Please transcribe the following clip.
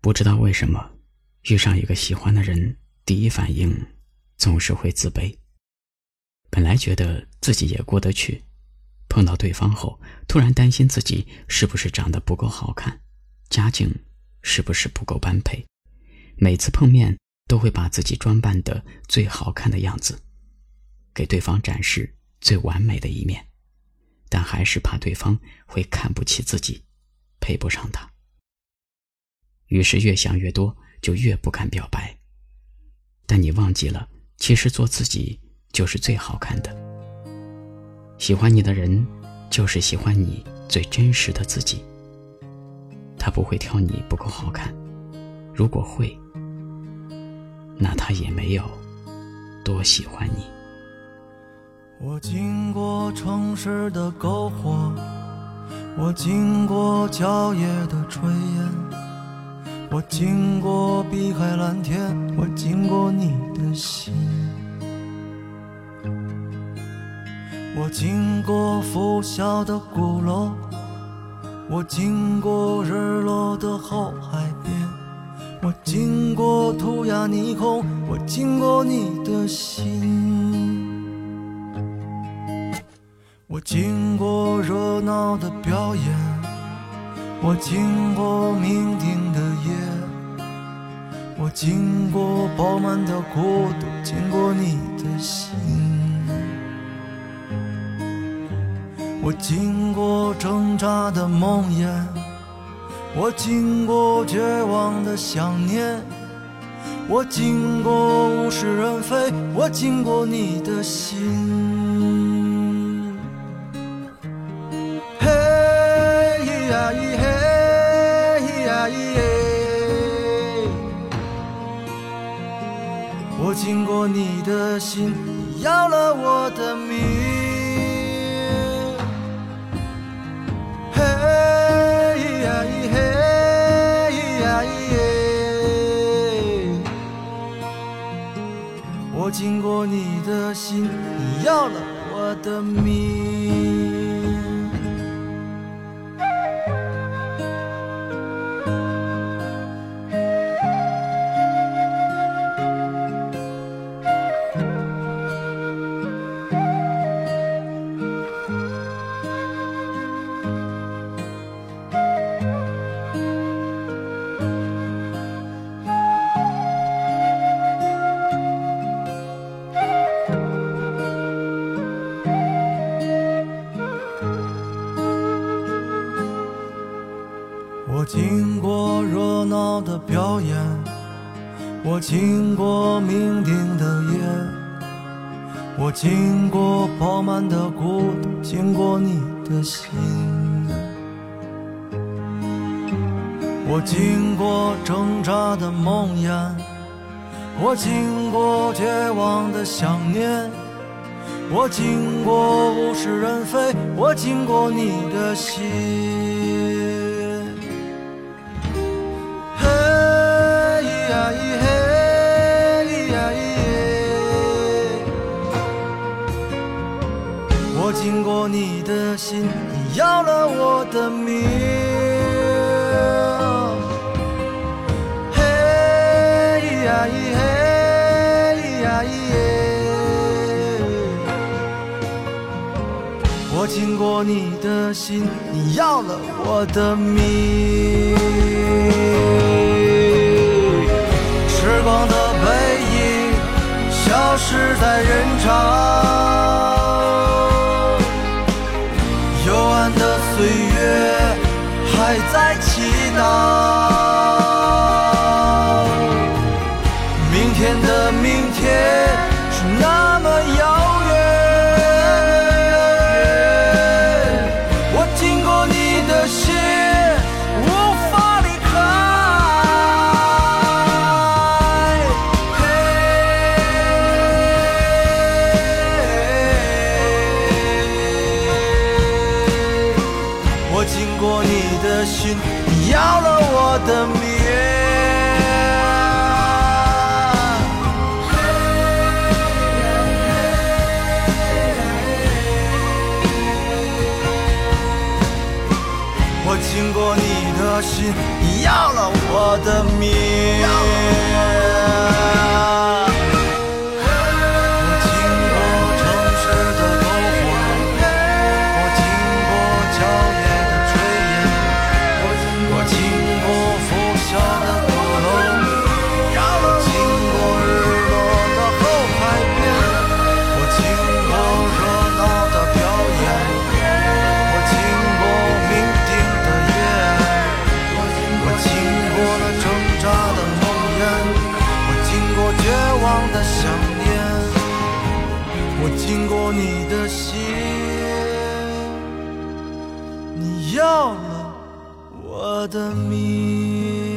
不知道为什么，遇上一个喜欢的人，第一反应总是会自卑。本来觉得自己也过得去，碰到对方后，突然担心自己是不是长得不够好看，家境是不是不够般配。每次碰面，都会把自己装扮的最好看的样子，给对方展示最完美的一面，但还是怕对方会看不起自己，配不上他。于是越想越多，就越不敢表白。但你忘记了，其实做自己就是最好看的。喜欢你的人，就是喜欢你最真实的自己。他不会挑你不够好看，如果会，那他也没有多喜欢你。我经过城市的篝火，我经过郊野的炊烟。我经过碧海蓝天，我经过你的心，我经过拂晓的鼓楼，我经过日落的后海边，我经过涂鸦霓虹，我经过你的心，我经过热闹的表演。我经过酩酊的夜，我经过饱满的孤独，经过你的心，我经过挣扎的梦魇，我经过绝望的想念，我经过物是人非，我经过你的心。我经过你的心，要了我的命。嘿呀咿嘿呀咿耶。我经过你的心，你要了我的命。经过热闹的表演，我经过酩酊的夜，我经过饱满的孤独，经过你的心，我经过挣扎的梦魇，我经过绝望的想念，我经过物是人非，我经过你的心。经过你的心，你要了我的命。嘿呀咿嘿呀咿耶。我经过你的心，你要了我的命。时光的背影消失在人潮。祈祷，心，你要了我的命。我经过你的心，你要了我的命。经过你的心，你要了我的命。